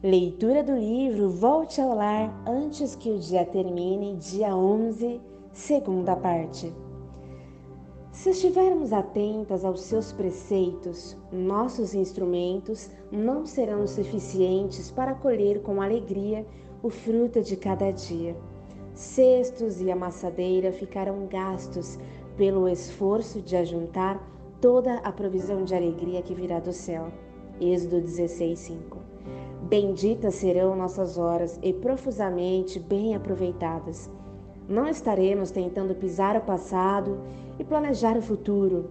Leitura do livro Volte ao Lar antes que o dia termine, dia 11, segunda parte. Se estivermos atentas aos seus preceitos, nossos instrumentos não serão suficientes para colher com alegria o fruto de cada dia. Cestos e amassadeira ficarão gastos pelo esforço de ajuntar toda a provisão de alegria que virá do céu. Êxodo 16, 5. Benditas serão nossas horas e profusamente bem aproveitadas. Não estaremos tentando pisar o passado e planejar o futuro,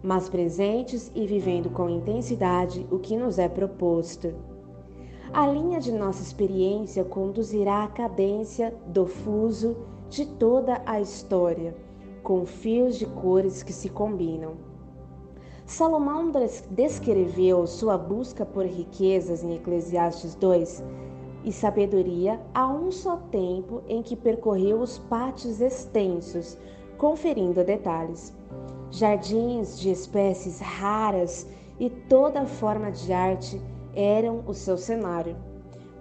mas presentes e vivendo com intensidade o que nos é proposto. A linha de nossa experiência conduzirá à cadência do fuso de toda a história, com fios de cores que se combinam. Salomão descreveu sua busca por riquezas em Eclesiastes 2 e sabedoria a um só tempo em que percorreu os pátios extensos, conferindo detalhes. Jardins de espécies raras e toda forma de arte eram o seu cenário.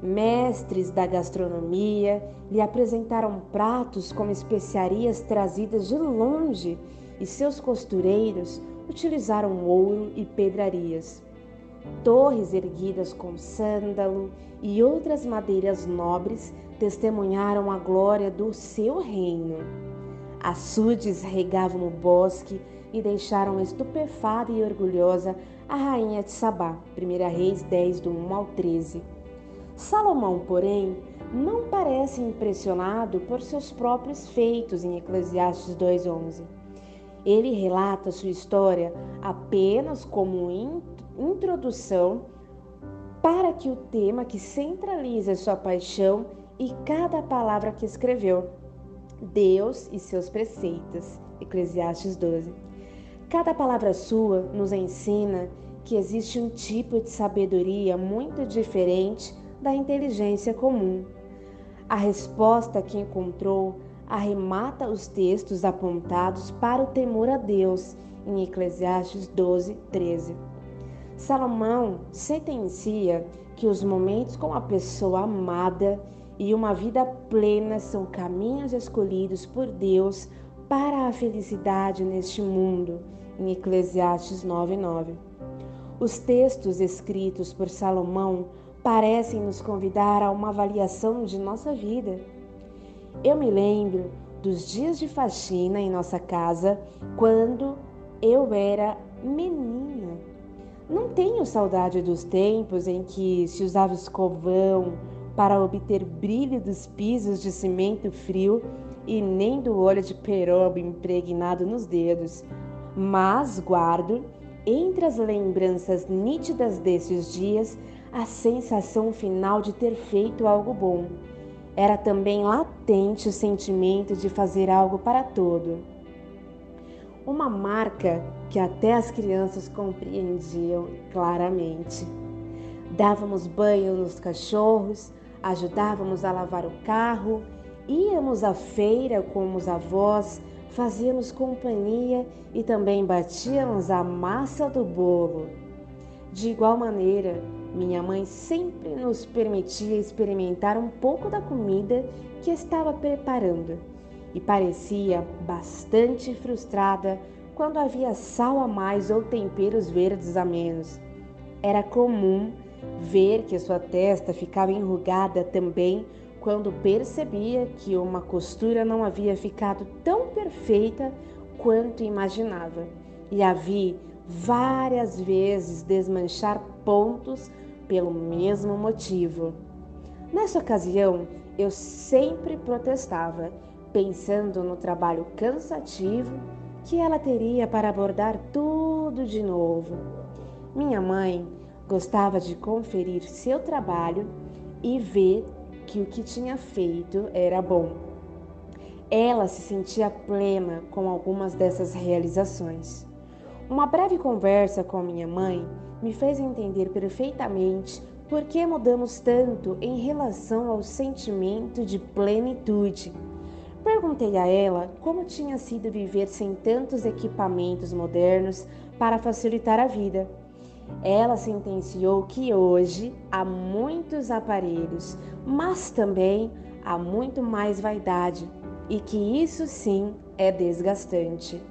Mestres da gastronomia lhe apresentaram pratos com especiarias trazidas de longe e seus costureiros utilizaram ouro e pedrarias. Torres erguidas com sândalo e outras madeiras nobres testemunharam a glória do seu reino. Açudes regavam o bosque e deixaram estupefada e orgulhosa a rainha de Sabá. 1 Reis 10, do 1 ao 13. Salomão, porém, não parece impressionado por seus próprios feitos em Eclesiastes 2,11. Ele relata sua história apenas como introdução para que o tema que centraliza sua paixão e cada palavra que escreveu, Deus e seus preceitos. Eclesiastes 12. Cada palavra sua nos ensina que existe um tipo de sabedoria muito diferente da inteligência comum. A resposta que encontrou arremata os textos apontados para o temor a Deus em Eclesiastes 12, 13. Salomão sentencia que os momentos com a pessoa amada e uma vida plena são caminhos escolhidos por Deus para a felicidade neste mundo, em Eclesiastes 9, 9. Os textos escritos por Salomão parecem nos convidar a uma avaliação de nossa vida eu me lembro dos dias de faxina em nossa casa quando eu era menina. Não tenho saudade dos tempos em que se usava escovão para obter brilho dos pisos de cimento frio e nem do óleo de peroba impregnado nos dedos, mas guardo entre as lembranças nítidas desses dias a sensação final de ter feito algo bom era também latente o sentimento de fazer algo para todo. Uma marca que até as crianças compreendiam claramente. Dávamos banho nos cachorros, ajudávamos a lavar o carro, íamos à feira com os avós, fazíamos companhia e também batíamos a massa do bolo. De igual maneira, minha mãe sempre nos permitia experimentar um pouco da comida que estava preparando e parecia bastante frustrada quando havia sal a mais ou temperos verdes a menos. Era comum ver que sua testa ficava enrugada também quando percebia que uma costura não havia ficado tão perfeita quanto imaginava. E a vi várias vezes desmanchar pontos pelo mesmo motivo. Nessa ocasião, eu sempre protestava, pensando no trabalho cansativo que ela teria para abordar tudo de novo. Minha mãe gostava de conferir seu trabalho e ver que o que tinha feito era bom. Ela se sentia plena com algumas dessas realizações. Uma breve conversa com minha mãe me fez entender perfeitamente por que mudamos tanto em relação ao sentimento de plenitude. Perguntei a ela como tinha sido viver sem tantos equipamentos modernos para facilitar a vida. ela sentenciou que hoje há muitos aparelhos, mas também há muito mais vaidade e que isso sim é desgastante.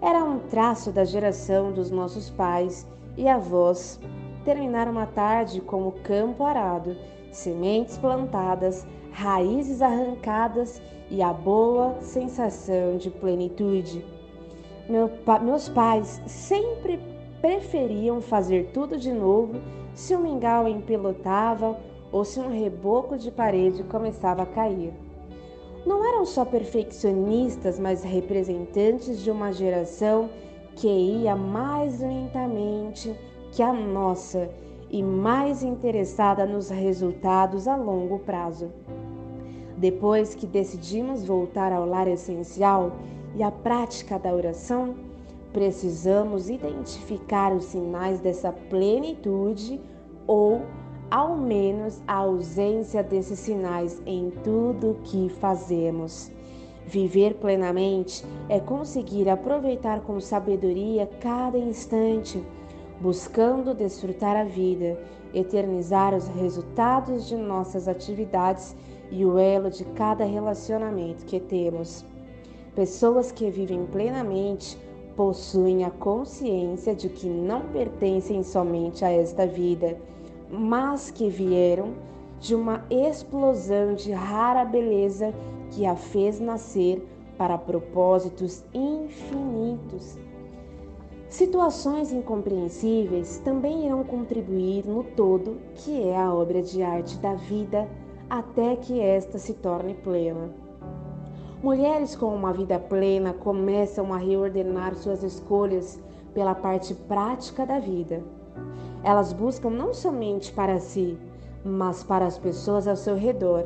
Era um traço da geração dos nossos pais e avós terminar uma tarde com o campo arado, sementes plantadas, raízes arrancadas e a boa sensação de plenitude. Meu, meus pais sempre preferiam fazer tudo de novo se o mingau empelotava ou se um reboco de parede começava a cair. Não eram só perfeccionistas, mas representantes de uma geração que ia mais lentamente que a nossa e mais interessada nos resultados a longo prazo. Depois que decidimos voltar ao lar essencial e à prática da oração, Precisamos identificar os sinais dessa plenitude ou, ao menos, a ausência desses sinais em tudo que fazemos. Viver plenamente é conseguir aproveitar com sabedoria cada instante, buscando desfrutar a vida, eternizar os resultados de nossas atividades e o elo de cada relacionamento que temos. Pessoas que vivem plenamente possuem a consciência de que não pertencem somente a esta vida, mas que vieram de uma explosão de rara beleza que a fez nascer para propósitos infinitos. Situações incompreensíveis também irão contribuir no todo que é a obra de arte da vida até que esta se torne plena. Mulheres com uma vida plena começam a reordenar suas escolhas pela parte prática da vida. Elas buscam não somente para si, mas para as pessoas ao seu redor,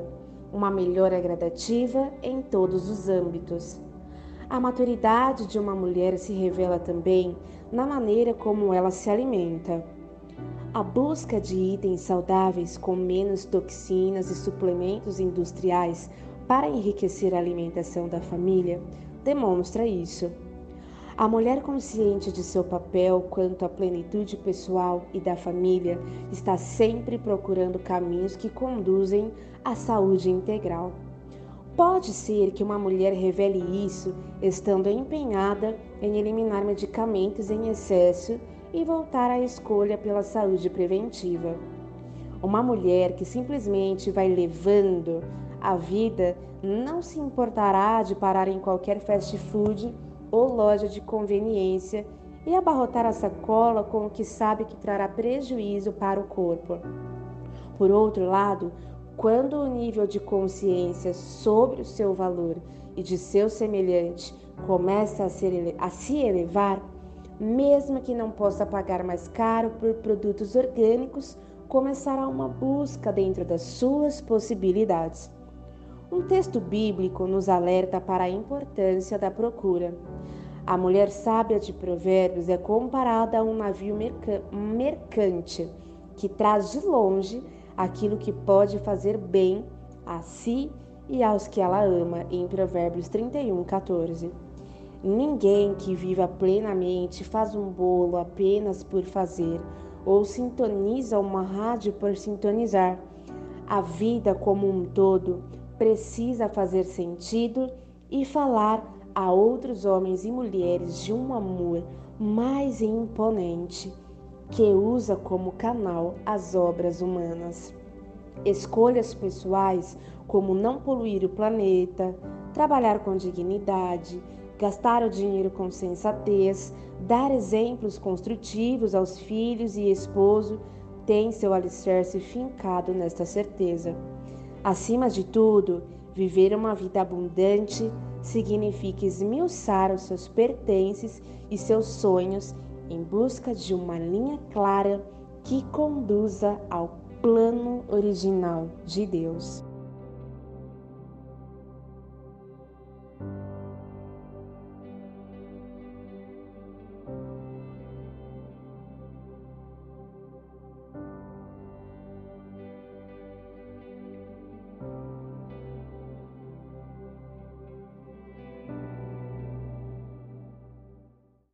uma melhora gradativa em todos os âmbitos. A maturidade de uma mulher se revela também na maneira como ela se alimenta. A busca de itens saudáveis com menos toxinas e suplementos industriais para enriquecer a alimentação da família demonstra isso. A mulher consciente de seu papel quanto à plenitude pessoal e da família está sempre procurando caminhos que conduzem à saúde integral. Pode ser que uma mulher revele isso estando empenhada em eliminar medicamentos em excesso e voltar à escolha pela saúde preventiva. Uma mulher que simplesmente vai levando a vida não se importará de parar em qualquer fast food ou loja de conveniência e abarrotar a sacola com o que sabe que trará prejuízo para o corpo. Por outro lado, quando o nível de consciência sobre o seu valor e de seu semelhante começa a, ser, a se elevar, mesmo que não possa pagar mais caro por produtos orgânicos, começará uma busca dentro das suas possibilidades. Um texto bíblico nos alerta para a importância da procura. A mulher sábia de Provérbios é comparada a um navio mercante que traz de longe aquilo que pode fazer bem a si e aos que ela ama, em Provérbios 31, 14. Ninguém que viva plenamente faz um bolo apenas por fazer ou sintoniza uma rádio por sintonizar. A vida como um todo precisa fazer sentido e falar a outros homens e mulheres de um amor mais imponente que usa como canal as obras humanas. Escolhas pessoais como não poluir o planeta, trabalhar com dignidade, gastar o dinheiro com sensatez, dar exemplos construtivos aos filhos e esposo, tem seu alicerce fincado nesta certeza. Acima de tudo, viver uma vida abundante significa esmiuçar os seus pertences e seus sonhos em busca de uma linha clara que conduza ao plano original de Deus.